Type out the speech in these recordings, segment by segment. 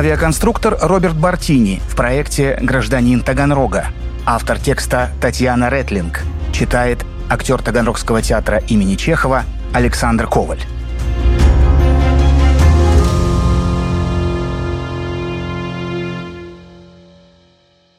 Авиаконструктор Роберт Бартини в проекте «Гражданин Таганрога». Автор текста Татьяна Ретлинг. Читает актер Таганрогского театра имени Чехова Александр Коваль.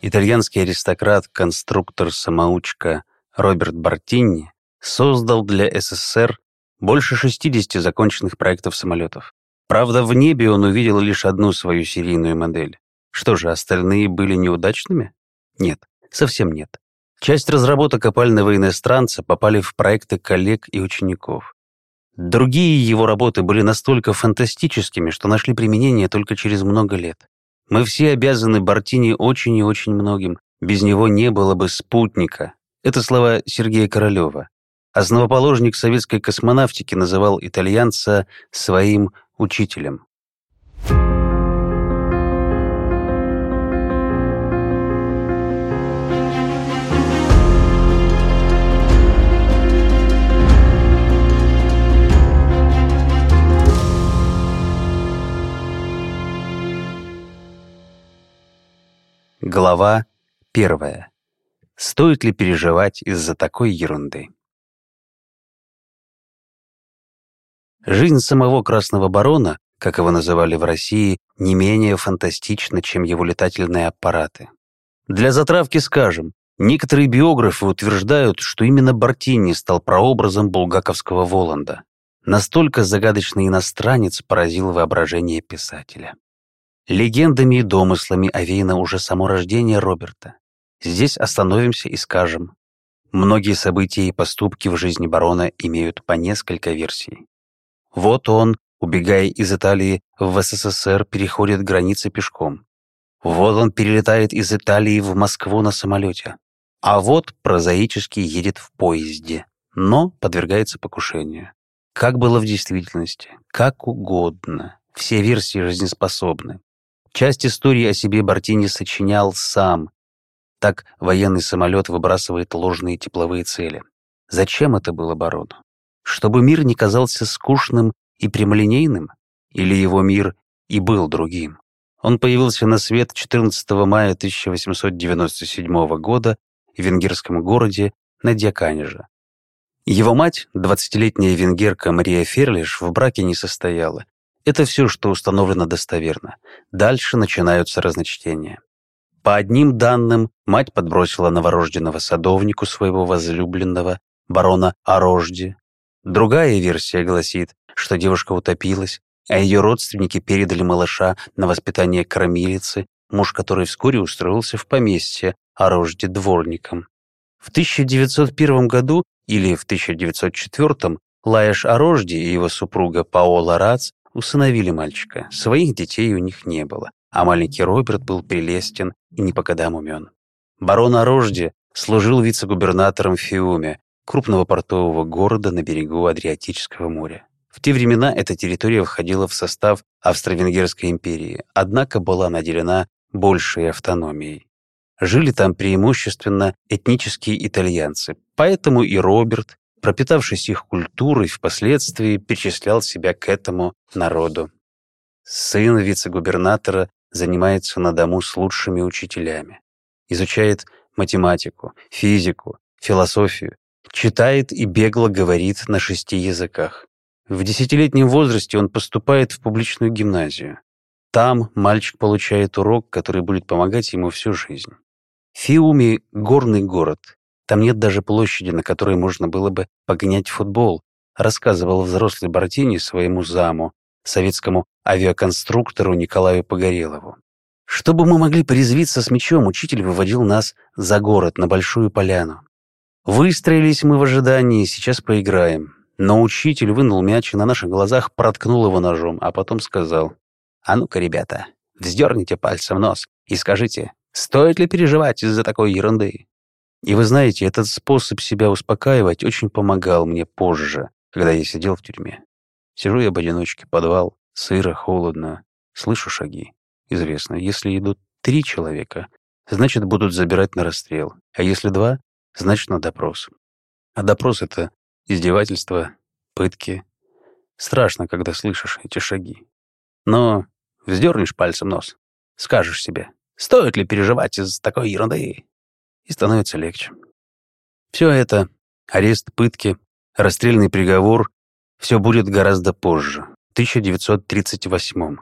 Итальянский аристократ, конструктор, самоучка Роберт Бартини создал для СССР больше 60 законченных проектов самолетов. Правда, в небе он увидел лишь одну свою серийную модель. Что же, остальные были неудачными? Нет, совсем нет. Часть разработок опального иностранца попали в проекты коллег и учеников. Другие его работы были настолько фантастическими, что нашли применение только через много лет. Мы все обязаны Бартини очень и очень многим. Без него не было бы спутника. Это слова Сергея Королева. Основоположник советской космонавтики называл итальянца своим учителем. Глава первая. Стоит ли переживать из-за такой ерунды? Жизнь самого Красного Барона, как его называли в России, не менее фантастична, чем его летательные аппараты. Для затравки скажем, некоторые биографы утверждают, что именно Бартини стал прообразом булгаковского Воланда. Настолько загадочный иностранец поразил воображение писателя. Легендами и домыслами овеяно уже само рождение Роберта. Здесь остановимся и скажем. Многие события и поступки в жизни барона имеют по несколько версий. Вот он, убегая из Италии в СССР, переходит границы пешком. Вот он перелетает из Италии в Москву на самолете. А вот прозаически едет в поезде, но подвергается покушению. Как было в действительности, как угодно. Все версии жизнеспособны. Часть истории о себе Бартини сочинял сам. Так военный самолет выбрасывает ложные тепловые цели. Зачем это было барону? Чтобы мир не казался скучным и прямолинейным? Или его мир и был другим? Он появился на свет 14 мая 1897 года в венгерском городе Надьяканеже. Его мать, 20-летняя венгерка Мария Ферлиш, в браке не состояла это все, что установлено достоверно. Дальше начинаются разночтения. По одним данным, мать подбросила новорожденного садовнику своего возлюбленного, барона Орожди. Другая версия гласит, что девушка утопилась, а ее родственники передали малыша на воспитание кормилицы, муж которой вскоре устроился в поместье Орожди дворником. В 1901 году или в 1904 Лаеш Орожди и его супруга Паола Рац усыновили мальчика. Своих детей у них не было, а маленький Роберт был прелестен и не по годам умен. Барон Орожди служил вице-губернатором Фиуме, крупного портового города на берегу Адриатического моря. В те времена эта территория входила в состав Австро-Венгерской империи, однако была наделена большей автономией. Жили там преимущественно этнические итальянцы, поэтому и Роберт, пропитавшись их культурой, впоследствии причислял себя к этому народу. Сын вице-губернатора занимается на дому с лучшими учителями, изучает математику, физику, философию, читает и бегло говорит на шести языках. В десятилетнем возрасте он поступает в публичную гимназию. Там мальчик получает урок, который будет помогать ему всю жизнь. Фиуми — горный город, там нет даже площади, на которой можно было бы погонять футбол, рассказывал взрослый Бартини своему заму, советскому авиаконструктору Николаю Погорелову. Чтобы мы могли порезвиться с мячом, учитель выводил нас за город, на большую поляну. Выстроились мы в ожидании, сейчас поиграем. Но учитель вынул мяч и на наших глазах проткнул его ножом, а потом сказал, «А ну-ка, ребята, вздерните пальцем нос и скажите, стоит ли переживать из-за такой ерунды?» И вы знаете, этот способ себя успокаивать очень помогал мне позже, когда я сидел в тюрьме. Сижу я в одиночке, подвал, сыро, холодно, слышу шаги. Известно, если идут три человека, значит, будут забирать на расстрел, а если два, значит, на допрос. А допрос — это издевательство, пытки. Страшно, когда слышишь эти шаги. Но вздернешь пальцем нос. Скажешь себе, стоит ли переживать из такой ерунды? И становится легче. Все это — арест, пытки, расстрельный приговор — все будет гораздо позже, в 1938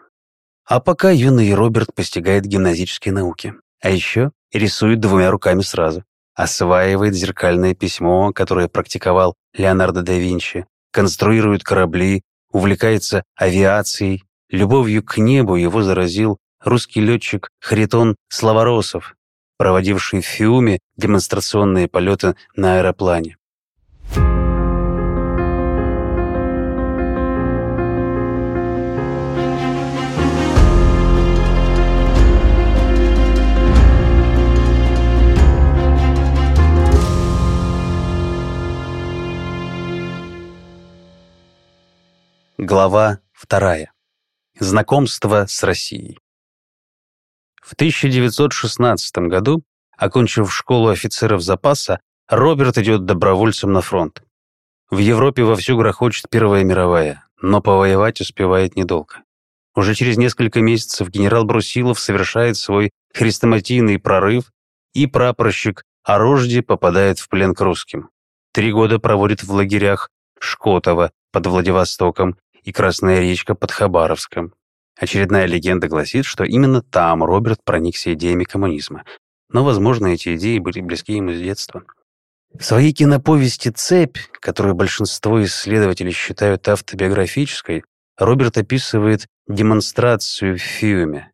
А пока юный Роберт постигает гимназические науки. А еще рисует двумя руками сразу. Осваивает зеркальное письмо, которое практиковал Леонардо да Винчи, конструирует корабли, увлекается авиацией. Любовью к небу его заразил русский летчик Харитон Славоросов, проводивший в Фиуме демонстрационные полеты на аэроплане. Глава вторая. Знакомство с Россией. В 1916 году, окончив школу офицеров запаса, Роберт идет добровольцем на фронт. В Европе вовсю грохочет Первая мировая, но повоевать успевает недолго. Уже через несколько месяцев генерал Брусилов совершает свой хрестоматийный прорыв, и прапорщик Орожди попадает в плен к русским. Три года проводит в лагерях Шкотова под Владивостоком и Красная речка под Хабаровском. Очередная легенда гласит, что именно там Роберт проникся идеями коммунизма. Но, возможно, эти идеи были близки ему с детства. В своей киноповести «Цепь», которую большинство исследователей считают автобиографической, Роберт описывает демонстрацию в Фиуме.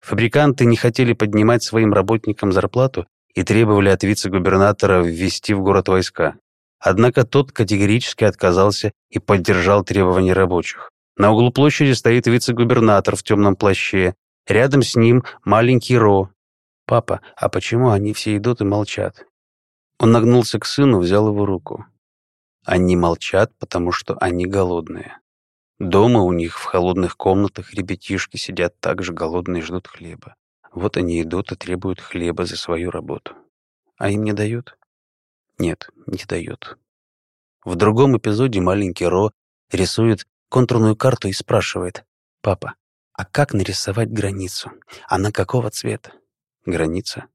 Фабриканты не хотели поднимать своим работникам зарплату и требовали от вице-губернатора ввести в город войска. Однако тот категорически отказался и поддержал требования рабочих. На углу площади стоит вице-губернатор в темном плаще. Рядом с ним маленький Ро. «Папа, а почему они все идут и молчат?» Он нагнулся к сыну, взял его руку. Они молчат, потому что они голодные. Дома у них в холодных комнатах ребятишки сидят так же голодные и ждут хлеба. Вот они идут и требуют хлеба за свою работу. А им не дают? Нет, не дает. В другом эпизоде маленький Ро рисует контурную карту и спрашивает. «Папа, а как нарисовать границу? Она какого цвета?» Граница?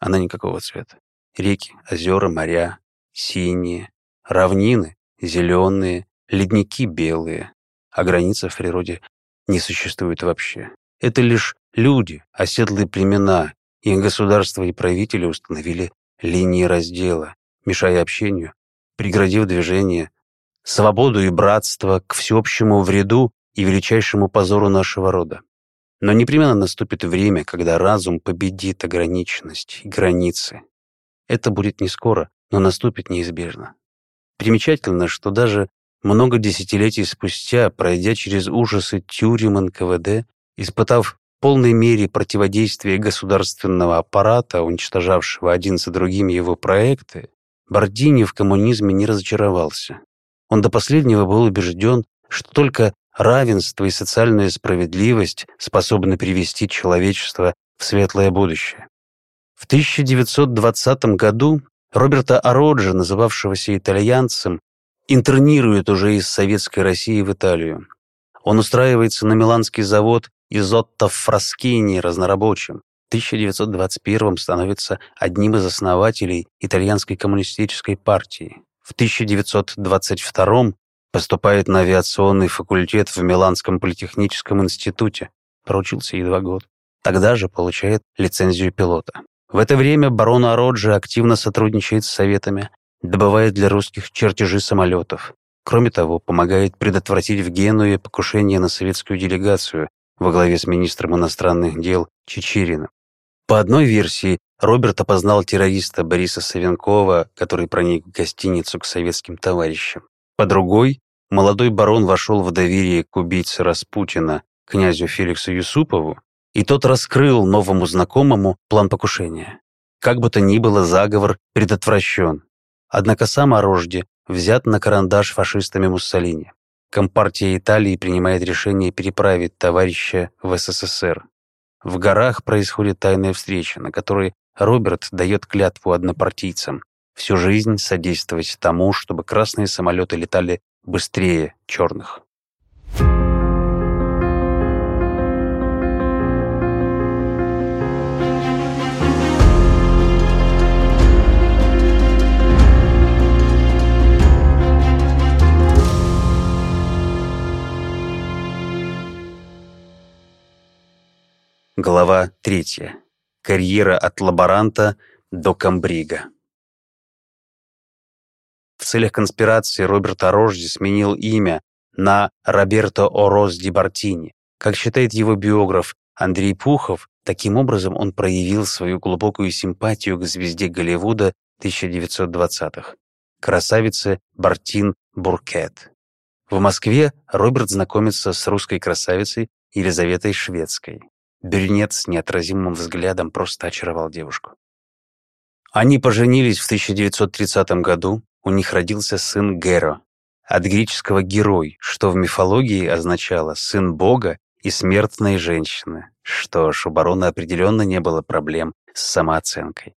Она никакого цвета. Реки, озера, моря, синие, равнины, зеленые, ледники белые. А граница в природе не существует вообще. Это лишь люди, оседлые племена, их государства и правители установили линии раздела, мешая общению, преградив движение, свободу и братство к всеобщему вреду и величайшему позору нашего рода. Но непременно наступит время, когда разум победит ограниченность и границы. Это будет не скоро, но наступит неизбежно. Примечательно, что даже много десятилетий спустя, пройдя через ужасы тюрем НКВД, испытав в полной мере противодействие государственного аппарата, уничтожавшего один за другим его проекты, Бордини в коммунизме не разочаровался. Он до последнего был убежден, что только равенство и социальная справедливость способны привести человечество в светлое будущее. В 1920 году Роберта Ороджи, называвшегося итальянцем, интернируют уже из Советской России в Италию. Он устраивается на миланский завод Изотто Фраскини разнорабочим. 1921 становится одним из основателей итальянской коммунистической партии. В 1922 поступает на авиационный факультет в Миланском политехническом институте. Проучился едва год. Тогда же получает лицензию пилота. В это время барон Ороджи активно сотрудничает с советами, добывает для русских чертежи самолетов. Кроме того, помогает предотвратить в Генуе покушение на советскую делегацию во главе с министром иностранных дел Чечериным. По одной версии, Роберт опознал террориста Бориса Савенкова, который проник в гостиницу к советским товарищам. По другой, молодой барон вошел в доверие к убийце Распутина, князю Феликсу Юсупову, и тот раскрыл новому знакомому план покушения. Как бы то ни было, заговор предотвращен. Однако сам Орожди взят на карандаш фашистами Муссолини. Компартия Италии принимает решение переправить товарища в СССР. В горах происходит тайная встреча, на которой Роберт дает клятву однопартийцам всю жизнь содействовать тому, чтобы красные самолеты летали быстрее черных. Глава 3. Карьера от лаборанта до комбрига. В целях конспирации Роберт Орожди сменил имя на Роберто Ороз Ди Бартини. Как считает его биограф Андрей Пухов, таким образом он проявил свою глубокую симпатию к звезде Голливуда 1920-х, красавице Бартин Буркет. В Москве Роберт знакомится с русской красавицей Елизаветой Шведской. Брюнет с неотразимым взглядом просто очаровал девушку. Они поженились в 1930 году, у них родился сын Геро, от греческого «герой», что в мифологии означало «сын бога и смертной женщины». Что ж, у барона определенно не было проблем с самооценкой.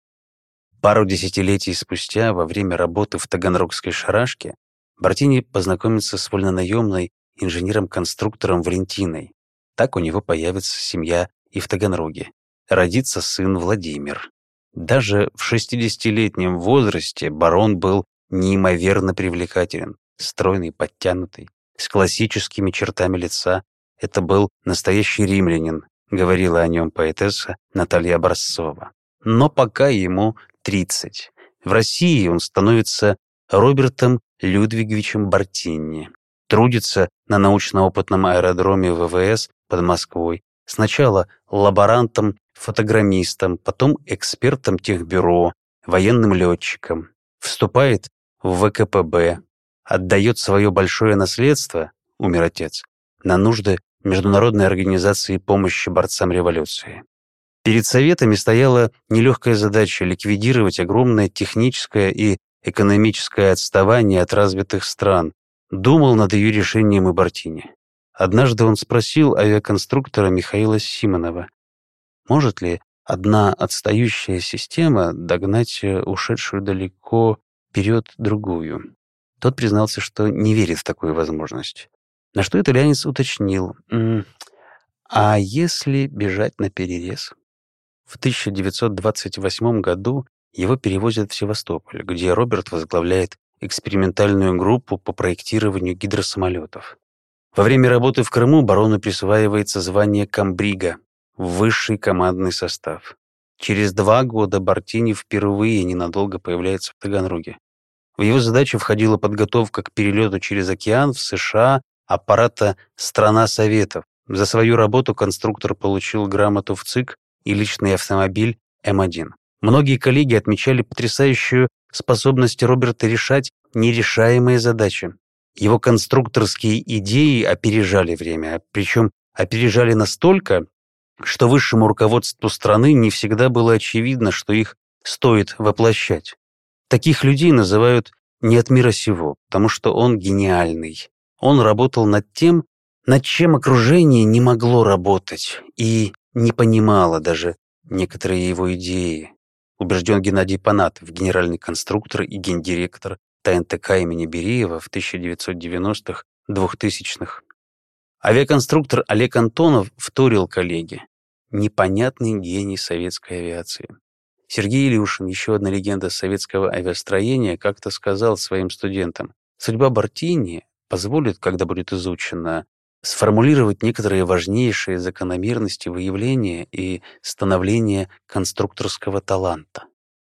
Пару десятилетий спустя, во время работы в Таганрогской шарашке, Бартини познакомится с вольнонаемной инженером-конструктором Валентиной, так у него появится семья и в Таганроге. Родится сын Владимир. Даже в 60-летнем возрасте барон был неимоверно привлекателен, стройный, подтянутый, с классическими чертами лица. Это был настоящий римлянин, говорила о нем поэтесса Наталья Образцова. Но пока ему 30. В России он становится Робертом Людвиговичем Бартинни, трудится на научно-опытном аэродроме ВВС под Москвой. Сначала лаборантом-фотограммистом, потом экспертом техбюро, военным летчиком. Вступает в ВКПБ, отдает свое большое наследство, умер отец, на нужды Международной организации помощи борцам революции. Перед Советами стояла нелегкая задача ликвидировать огромное техническое и экономическое отставание от развитых стран. Думал над ее решением и Бартини. Однажды он спросил авиаконструктора Михаила Симонова, может ли одна отстающая система догнать э, ушедшую далеко вперед другую. Тот признался, что не верит в такую возможность. На что итальянец уточнил, а если бежать на перерез? В 1928 году его перевозят в Севастополь, где Роберт возглавляет экспериментальную группу по проектированию гидросамолетов. Во время работы в Крыму барону присваивается звание комбрига, высший командный состав. Через два года Бартини впервые ненадолго появляется в Таганроге. В его задачу входила подготовка к перелету через океан в США аппарата «Страна Советов». За свою работу конструктор получил грамоту в ЦИК и личный автомобиль М1. Многие коллеги отмечали потрясающую способность Роберта решать нерешаемые задачи. Его конструкторские идеи опережали время, причем опережали настолько, что высшему руководству страны не всегда было очевидно, что их стоит воплощать. Таких людей называют «не от мира сего», потому что он гениальный. Он работал над тем, над чем окружение не могло работать и не понимало даже некоторые его идеи. Убежден Геннадий Панатов, генеральный конструктор и гендиректор ТНТК имени Бериева в 1990-х, 2000-х. Авиаконструктор Олег Антонов вторил коллеге. Непонятный гений советской авиации. Сергей Илюшин, еще одна легенда советского авиастроения, как-то сказал своим студентам, «Судьба Бартини позволит, когда будет изучена, сформулировать некоторые важнейшие закономерности выявления и становления конструкторского таланта».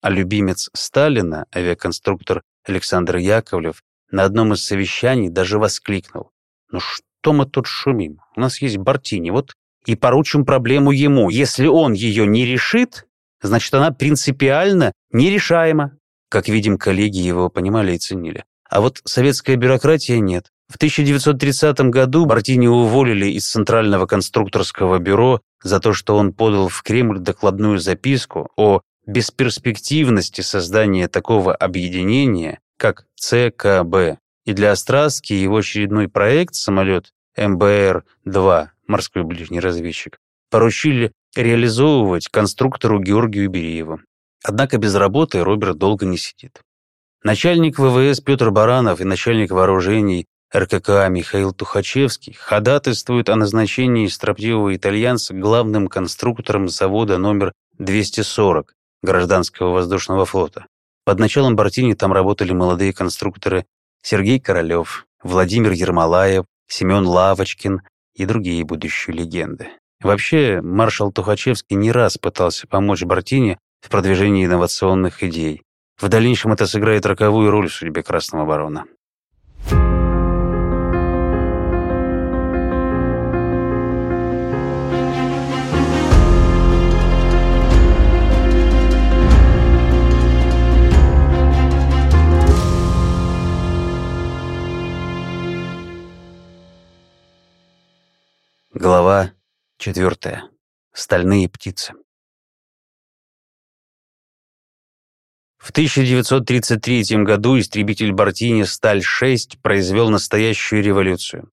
А любимец Сталина, авиаконструктор Александр Яковлев на одном из совещаний даже воскликнул. «Ну что мы тут шумим? У нас есть Бартини, вот и поручим проблему ему. Если он ее не решит, значит, она принципиально нерешаема». Как видим, коллеги его понимали и ценили. А вот советская бюрократия нет. В 1930 году Бартини уволили из Центрального конструкторского бюро за то, что он подал в Кремль докладную записку о бесперспективности создания такого объединения, как ЦКБ. И для Остраски его очередной проект, самолет МБР-2, морской ближний разведчик, поручили реализовывать конструктору Георгию Бериеву. Однако без работы Роберт долго не сидит. Начальник ВВС Петр Баранов и начальник вооружений РККА Михаил Тухачевский ходатайствуют о назначении строптивого итальянца главным конструктором завода номер 240 гражданского воздушного флота. Под началом Бартини там работали молодые конструкторы Сергей Королёв, Владимир Ермолаев, Семён Лавочкин и другие будущие легенды. Вообще, маршал Тухачевский не раз пытался помочь Бартине в продвижении инновационных идей. В дальнейшем это сыграет роковую роль в судьбе Красного Барона. Глава четвертая. Стальные птицы. В 1933 году истребитель Бартини «Сталь-6» произвел настоящую революцию.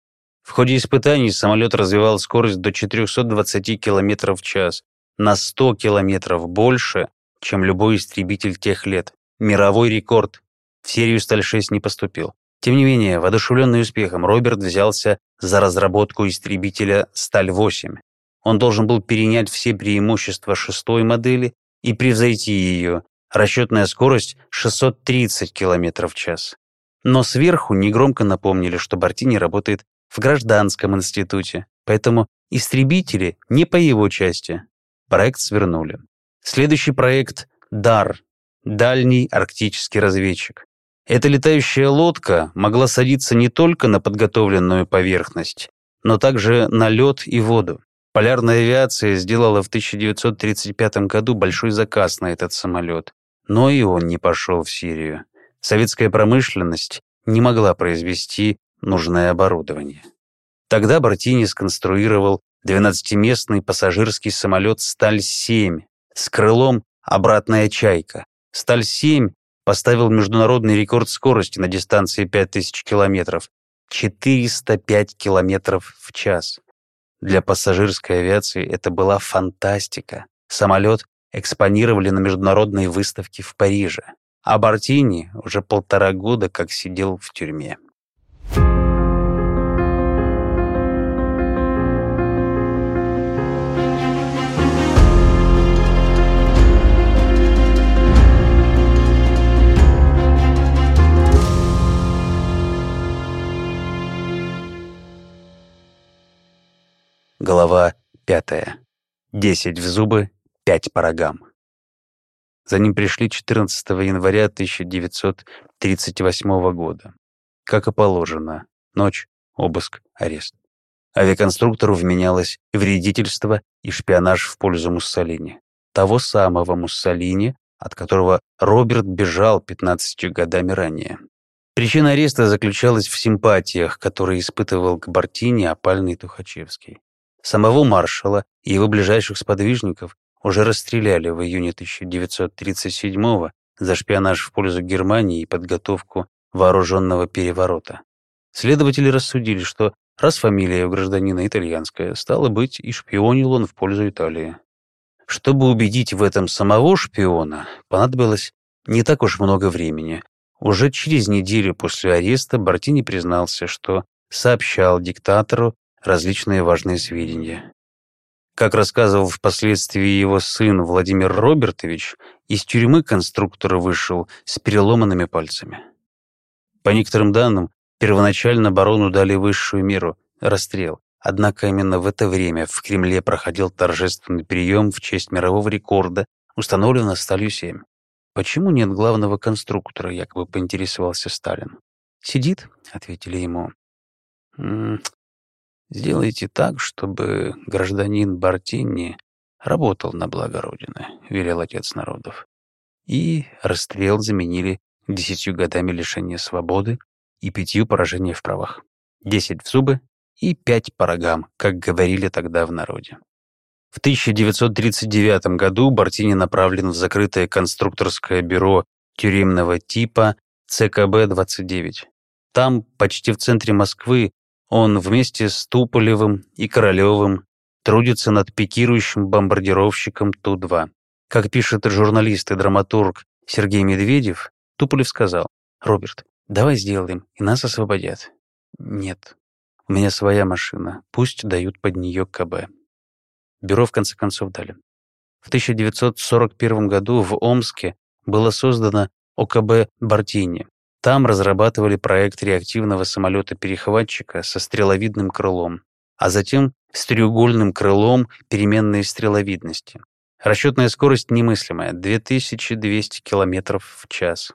В ходе испытаний самолет развивал скорость до 420 км в час, на 100 км больше, чем любой истребитель тех лет. Мировой рекорд. В серию «Сталь-6» не поступил. Тем не менее, воодушевленный успехом, Роберт взялся за разработку истребителя «Сталь-8». Он должен был перенять все преимущества шестой модели и превзойти ее. Расчетная скорость 630 км в час. Но сверху негромко напомнили, что Бартини работает в гражданском институте, поэтому истребители не по его части. Проект свернули. Следующий проект «ДАР» — дальний арктический разведчик. Эта летающая лодка могла садиться не только на подготовленную поверхность, но также на лед и воду. Полярная авиация сделала в 1935 году большой заказ на этот самолет, но и он не пошел в Сирию. Советская промышленность не могла произвести нужное оборудование. Тогда Бартини сконструировал 12-местный пассажирский самолет «Сталь-7» с крылом «Обратная чайка». «Сталь-7» поставил международный рекорд скорости на дистанции 5000 километров — 405 километров в час. Для пассажирской авиации это была фантастика. Самолет экспонировали на международной выставке в Париже, а Бартини уже полтора года как сидел в тюрьме. Глава пятая. Десять в зубы, пять по рогам. За ним пришли 14 января 1938 года. Как и положено. Ночь, обыск, арест. Авиаконструктору вменялось вредительство и шпионаж в пользу Муссолини. Того самого Муссолини, от которого Роберт бежал 15 годами ранее. Причина ареста заключалась в симпатиях, которые испытывал к Бартини опальный Тухачевский. Самого маршала и его ближайших сподвижников уже расстреляли в июне 1937 за шпионаж в пользу Германии и подготовку вооруженного переворота. Следователи рассудили, что раз фамилия у гражданина итальянская, стало быть, и шпионил он в пользу Италии. Чтобы убедить в этом самого шпиона, понадобилось не так уж много времени. Уже через неделю после ареста Бартини признался, что сообщал диктатору различные важные сведения. Как рассказывал впоследствии его сын Владимир Робертович, из тюрьмы конструктор вышел с переломанными пальцами. По некоторым данным, первоначально барону дали высшую меру — расстрел. Однако именно в это время в Кремле проходил торжественный прием в честь мирового рекорда, установленного сталью-7. «Почему нет главного конструктора?» — якобы поинтересовался Сталин. «Сидит», — ответили ему. Сделайте так, чтобы гражданин Бартини работал на благо Родины, велел отец народов. И расстрел заменили десятью годами лишения свободы и пятью поражения в правах. Десять в зубы и пять по рогам, как говорили тогда в народе. В 1939 году Бартини направлен в закрытое конструкторское бюро тюремного типа ЦКБ-29. Там, почти в центре Москвы, он вместе с Туполевым и Королевым трудится над пикирующим бомбардировщиком Ту-2. Как пишет журналист и драматург Сергей Медведев, Туполев сказал, «Роберт, давай сделаем, и нас освободят». «Нет, у меня своя машина, пусть дают под нее КБ». Бюро в конце концов дали. В 1941 году в Омске было создано ОКБ «Бартини», там разрабатывали проект реактивного самолета-перехватчика со стреловидным крылом, а затем с треугольным крылом переменной стреловидности. Расчетная скорость немыслимая — 2200 км в час.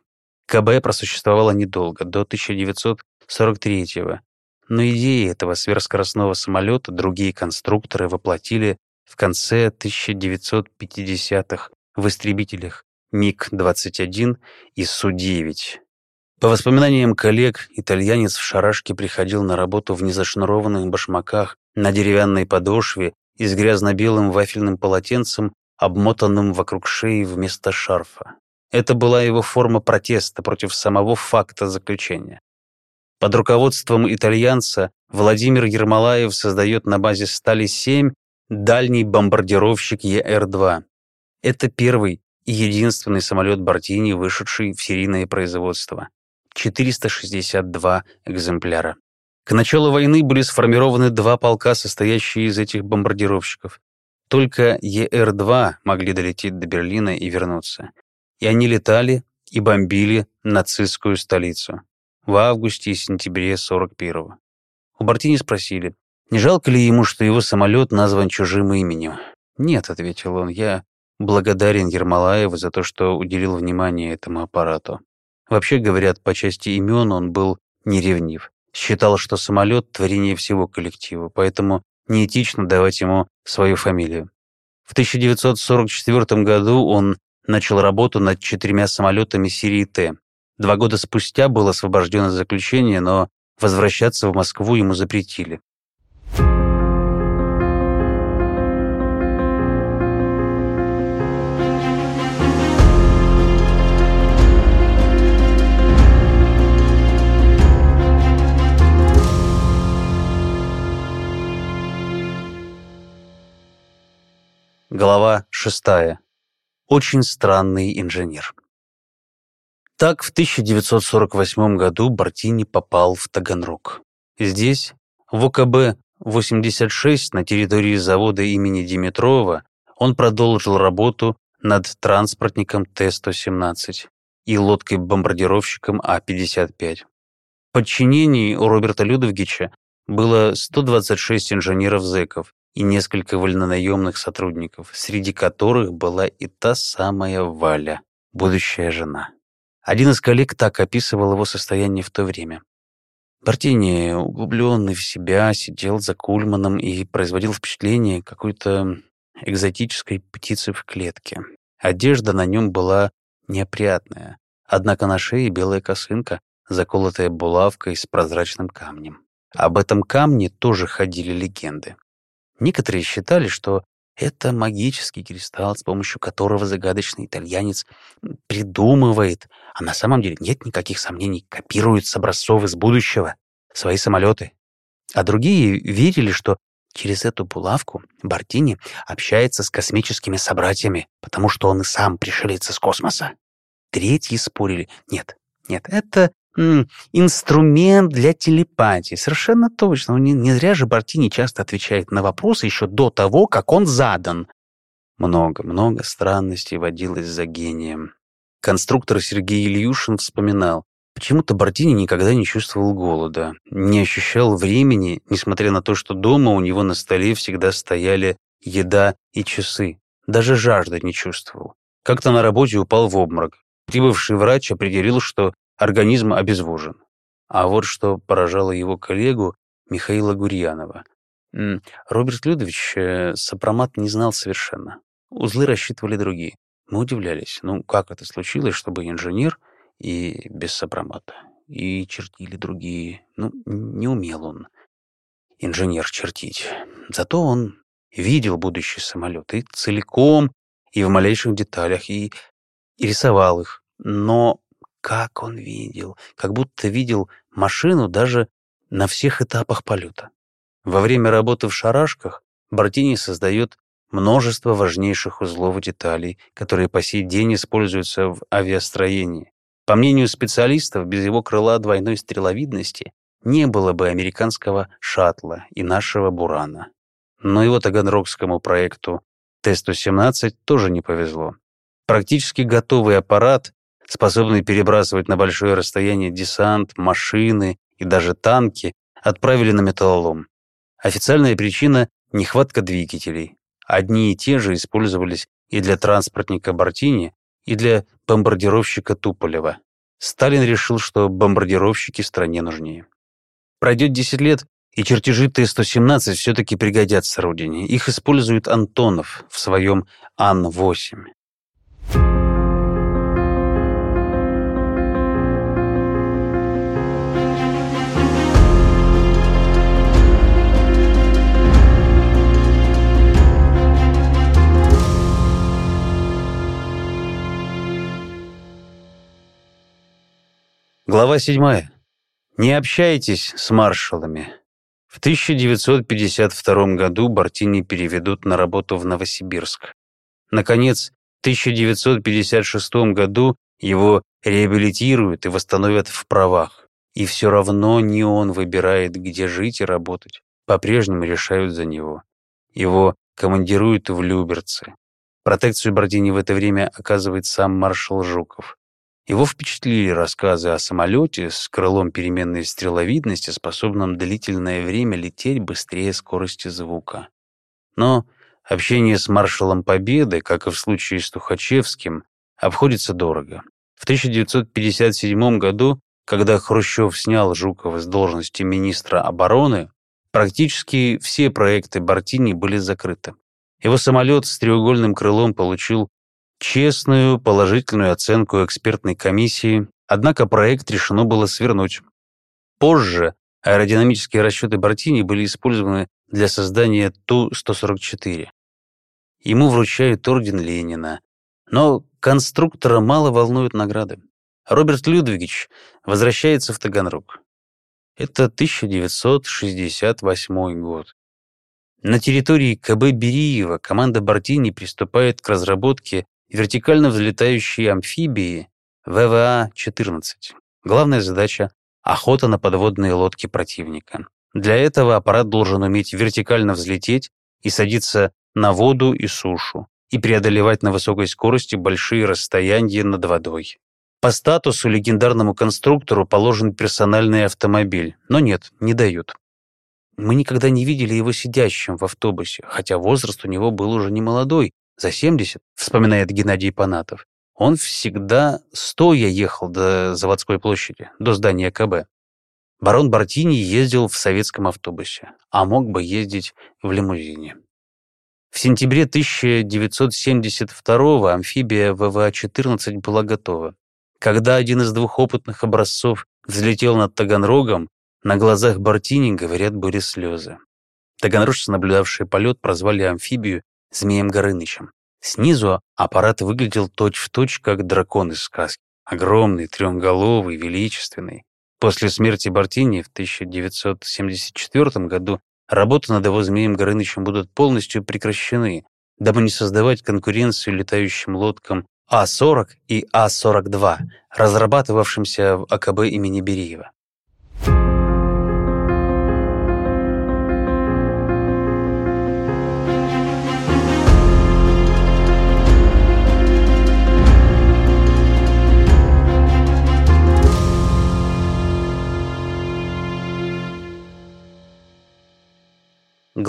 КБ просуществовало недолго, до 1943 -го. Но идеи этого сверхскоростного самолета другие конструкторы воплотили в конце 1950-х в истребителях МиГ-21 и Су-9. По воспоминаниям коллег, итальянец в шарашке приходил на работу в незашнурованных башмаках на деревянной подошве и с грязно-белым вафельным полотенцем, обмотанным вокруг шеи вместо шарфа. Это была его форма протеста против самого факта заключения. Под руководством итальянца Владимир Ермолаев создает на базе Стали-7 дальний бомбардировщик ЕР-2. Это первый и единственный самолет Бортини, вышедший в серийное производство. 462 экземпляра. К началу войны были сформированы два полка, состоящие из этих бомбардировщиков. Только ЕР-2 могли долететь до Берлина и вернуться. И они летали и бомбили нацистскую столицу в августе и сентябре 41-го. У Бартини спросили, не жалко ли ему, что его самолет назван чужим именем. «Нет», — ответил он, — «я благодарен Ермолаеву за то, что уделил внимание этому аппарату. Вообще, говорят, по части имен он был неревнив. Считал, что самолет — творение всего коллектива, поэтому неэтично давать ему свою фамилию. В 1944 году он начал работу над четырьмя самолетами серии Т, Два года спустя был освобожден из заключения, но возвращаться в Москву ему запретили. Глава шестая. Очень странный инженер. Так в 1948 году Бартини попал в Таганрог. Здесь, в ОКБ-86 на территории завода имени Димитрова, он продолжил работу над транспортником Т-117 и лодкой-бомбардировщиком А-55. В подчинении у Роберта Людовгича было 126 инженеров-зэков и несколько вольнонаемных сотрудников, среди которых была и та самая Валя, будущая жена. Один из коллег так описывал его состояние в то время. Бартини, углубленный в себя, сидел за Кульманом и производил впечатление какой-то экзотической птицы в клетке. Одежда на нем была неопрятная, однако на шее белая косынка, заколотая булавкой с прозрачным камнем. Об этом камне тоже ходили легенды. Некоторые считали, что это магический кристалл, с помощью которого загадочный итальянец придумывает, а на самом деле нет никаких сомнений, копирует с образцов из будущего свои самолеты. А другие верили, что через эту булавку Бартини общается с космическими собратьями, потому что он и сам пришелец из космоса. Третьи спорили, нет, нет, это инструмент для телепатии. Совершенно точно. Не, не зря же Бартини часто отвечает на вопросы еще до того, как он задан. Много-много странностей водилось за гением. Конструктор Сергей Ильюшин вспоминал, почему-то Бартини никогда не чувствовал голода, не ощущал времени, несмотря на то, что дома у него на столе всегда стояли еда и часы. Даже жажды не чувствовал. Как-то на работе упал в обморок. Прибывший врач определил, что организм обезвожен. А вот что поражало его коллегу Михаила Гурьянова. Роберт Людович э, сопромат не знал совершенно. Узлы рассчитывали другие. Мы удивлялись, ну как это случилось, чтобы инженер и без сопромата, и чертили другие. Ну, не умел он, инженер, чертить. Зато он видел будущий самолет и целиком, и в малейших деталях, и, и рисовал их. Но как он видел, как будто видел машину даже на всех этапах полета. Во время работы в шарашках Бартини создает множество важнейших узлов и деталей, которые по сей день используются в авиастроении. По мнению специалистов, без его крыла двойной стреловидности не было бы американского шаттла и нашего «Бурана». Но его таганрогскому проекту Т-117 тоже не повезло. Практически готовый аппарат способный перебрасывать на большое расстояние десант, машины и даже танки, отправили на металлолом. Официальная причина нехватка двигателей. Одни и те же использовались и для транспортника Бартини, и для бомбардировщика Туполева. Сталин решил, что бомбардировщики стране нужнее. Пройдет 10 лет, и чертежи Т-117 все-таки пригодятся Родине. Их использует Антонов в своем Ан-8. Глава 7. Не общайтесь с маршалами. В 1952 году Бартини переведут на работу в Новосибирск. Наконец, в 1956 году его реабилитируют и восстановят в правах. И все равно не он выбирает, где жить и работать. По-прежнему решают за него. Его командируют в Люберцы. Протекцию Бартини в это время оказывает сам маршал Жуков. Его впечатлили рассказы о самолете с крылом переменной стреловидности, способном длительное время лететь быстрее скорости звука. Но общение с маршалом Победы, как и в случае с Тухачевским, обходится дорого. В 1957 году, когда Хрущев снял Жукова с должности министра обороны, практически все проекты Бартини были закрыты. Его самолет с треугольным крылом получил честную положительную оценку экспертной комиссии, однако проект решено было свернуть. Позже аэродинамические расчеты Бартини были использованы для создания Ту-144. Ему вручают орден Ленина, но конструктора мало волнуют награды. Роберт Людвигович возвращается в Таганрог. Это 1968 год. На территории КБ Бериева команда Бартини приступает к разработке вертикально взлетающие амфибии ВВА-14. Главная задача — охота на подводные лодки противника. Для этого аппарат должен уметь вертикально взлететь и садиться на воду и сушу, и преодолевать на высокой скорости большие расстояния над водой. По статусу легендарному конструктору положен персональный автомобиль, но нет, не дают. Мы никогда не видели его сидящим в автобусе, хотя возраст у него был уже не молодой, за 70, вспоминает Геннадий Панатов, он всегда стоя ехал до заводской площади, до здания КБ. Барон Бартини ездил в советском автобусе, а мог бы ездить в лимузине. В сентябре 1972 амфибия ВВА-14 была готова. Когда один из двух опытных образцов взлетел над Таганрогом, на глазах Бартини, говорят, были слезы. Таганрожцы, наблюдавшие полет, прозвали амфибию Змеем Горынычем. Снизу аппарат выглядел точь-в-точь, точь, как дракон из сказки. Огромный, трехголовый, величественный. После смерти Бартини в 1974 году работы над его Змеем Горынычем будут полностью прекращены, дабы не создавать конкуренцию летающим лодкам А-40 и А-42, разрабатывавшимся в АКБ имени Бериева.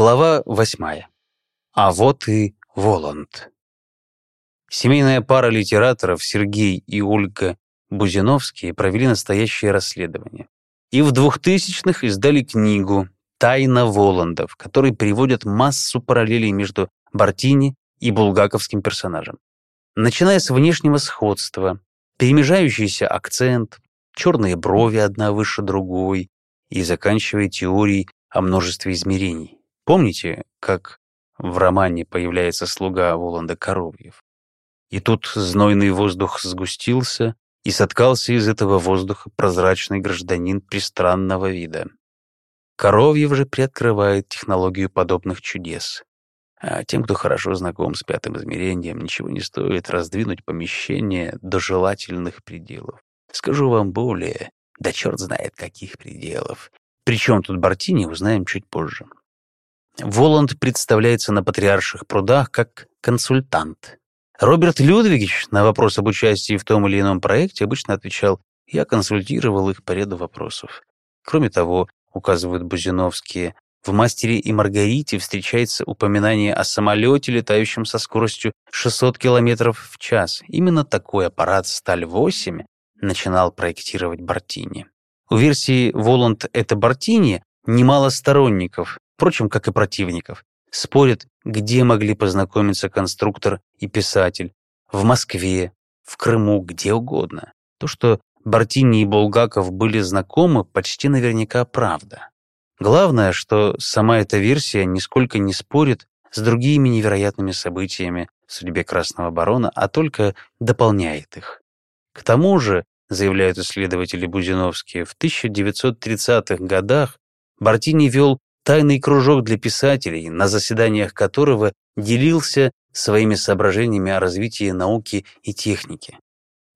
Глава восьмая. А вот и Воланд. Семейная пара литераторов Сергей и Ольга Бузиновские провели настоящее расследование. И в 2000-х издали книгу «Тайна Воландов», в которой приводят массу параллелей между Бартини и булгаковским персонажем. Начиная с внешнего сходства, перемежающийся акцент, черные брови одна выше другой и заканчивая теорией о множестве измерений. Помните, как в романе появляется слуга Воланда Коровьев? И тут знойный воздух сгустился, и соткался из этого воздуха прозрачный гражданин пристранного вида. Коровьев же приоткрывает технологию подобных чудес. А тем, кто хорошо знаком с пятым измерением, ничего не стоит раздвинуть помещение до желательных пределов. Скажу вам более, да черт знает каких пределов. Причем тут Бартини, узнаем чуть позже. Воланд представляется на Патриарших прудах как консультант. Роберт Людвигович на вопрос об участии в том или ином проекте обычно отвечал «я консультировал их по ряду вопросов». Кроме того, указывают Бузиновские, В «Мастере и Маргарите» встречается упоминание о самолете, летающем со скоростью 600 км в час. Именно такой аппарат «Сталь-8» начинал проектировать Бартини. У версии «Воланд — это Бартини» немало сторонников, впрочем, как и противников. Спорят, где могли познакомиться конструктор и писатель. В Москве, в Крыму, где угодно. То, что Бартини и Булгаков были знакомы, почти наверняка правда. Главное, что сама эта версия нисколько не спорит с другими невероятными событиями в судьбе Красного Барона, а только дополняет их. К тому же, заявляют исследователи Бузиновские, в 1930-х годах Бартини вел тайный кружок для писателей, на заседаниях которого делился своими соображениями о развитии науки и техники.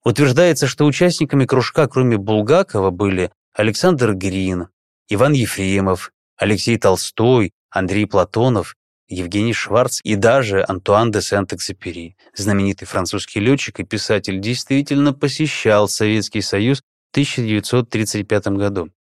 Утверждается, что участниками кружка, кроме Булгакова, были Александр Грин, Иван Ефремов, Алексей Толстой, Андрей Платонов, Евгений Шварц и даже Антуан де Сент-Экзепери, знаменитый французский летчик и писатель, действительно посещал Советский Союз в 1935 году.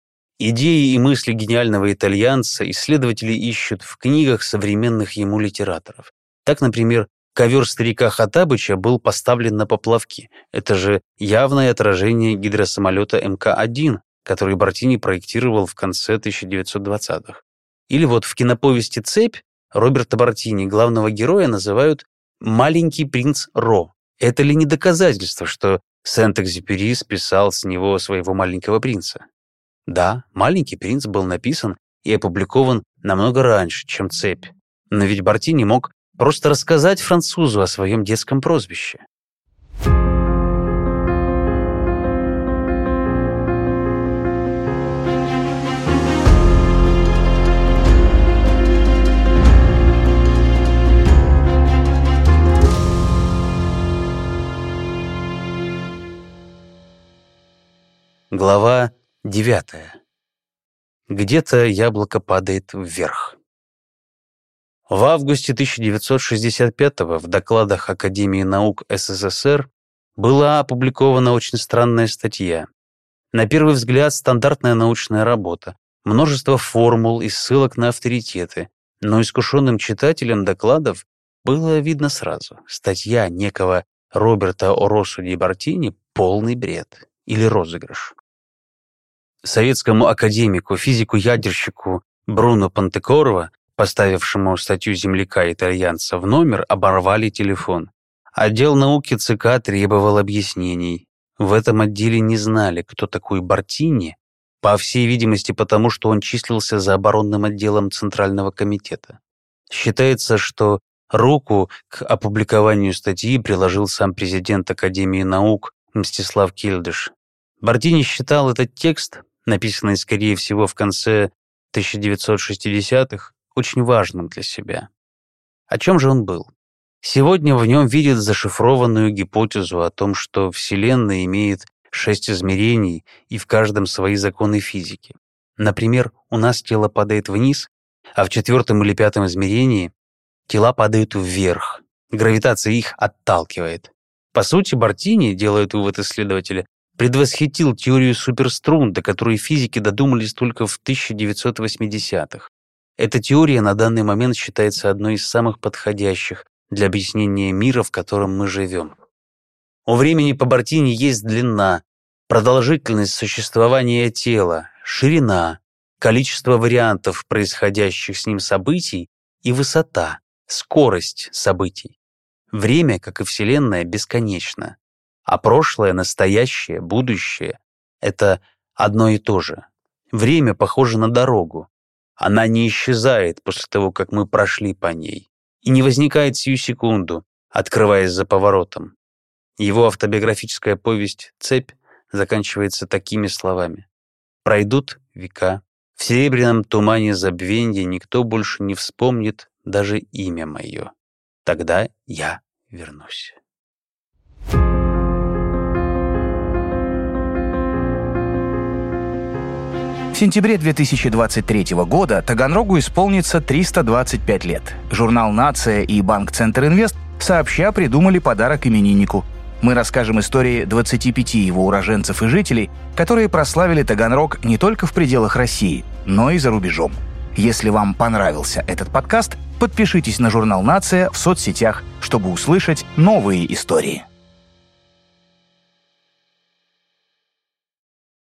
Идеи и мысли гениального итальянца исследователи ищут в книгах современных ему литераторов. Так, например, ковер старика Хатабыча был поставлен на поплавки. Это же явное отражение гидросамолета МК-1, который Бартини проектировал в конце 1920-х. Или вот в киноповести «Цепь» Роберта Бартини главного героя называют «маленький принц Ро». Это ли не доказательство, что Сент-Экзюпери списал с него своего маленького принца? Да, «Маленький принц» был написан и опубликован намного раньше, чем «Цепь». Но ведь Бартини мог просто рассказать французу о своем детском прозвище. Глава девятая. Где-то яблоко падает вверх. В августе 1965 в докладах Академии наук СССР была опубликована очень странная статья. На первый взгляд стандартная научная работа, множество формул и ссылок на авторитеты, но искушенным читателям докладов было видно сразу. Статья некого Роберта Оросу Ди Бартини — полный бред или розыгрыш советскому академику, физику-ядерщику Бруно Пантекорова, поставившему статью земляка-итальянца в номер, оборвали телефон. Отдел науки ЦК требовал объяснений. В этом отделе не знали, кто такой Бартини, по всей видимости потому, что он числился за оборонным отделом Центрального комитета. Считается, что руку к опубликованию статьи приложил сам президент Академии наук Мстислав Кильдыш. Бартини считал этот текст написанный, скорее всего, в конце 1960-х, очень важным для себя. О чем же он был? Сегодня в нем видят зашифрованную гипотезу о том, что Вселенная имеет шесть измерений и в каждом свои законы физики. Например, у нас тело падает вниз, а в четвертом или пятом измерении тела падают вверх. Гравитация их отталкивает. По сути, Бартини, делают вывод исследователя, предвосхитил теорию суперструн, до которой физики додумались только в 1980-х. Эта теория на данный момент считается одной из самых подходящих для объяснения мира, в котором мы живем. У времени по Бартини есть длина, продолжительность существования тела, ширина, количество вариантов происходящих с ним событий и высота, скорость событий. Время, как и Вселенная, бесконечно. А прошлое, настоящее, будущее — это одно и то же. Время похоже на дорогу. Она не исчезает после того, как мы прошли по ней, и не возникает сию секунду, открываясь за поворотом. Его автобиографическая повесть «Цепь» заканчивается такими словами. «Пройдут века, в серебряном тумане забвенья никто больше не вспомнит даже имя мое. Тогда я вернусь». Сентябре 2023 года Таганрогу исполнится 325 лет. Журнал «Нация» и Банк Центр Инвест сообща придумали подарок имениннику. Мы расскажем истории 25 его уроженцев и жителей, которые прославили Таганрог не только в пределах России, но и за рубежом. Если вам понравился этот подкаст, подпишитесь на журнал «Нация» в соцсетях, чтобы услышать новые истории.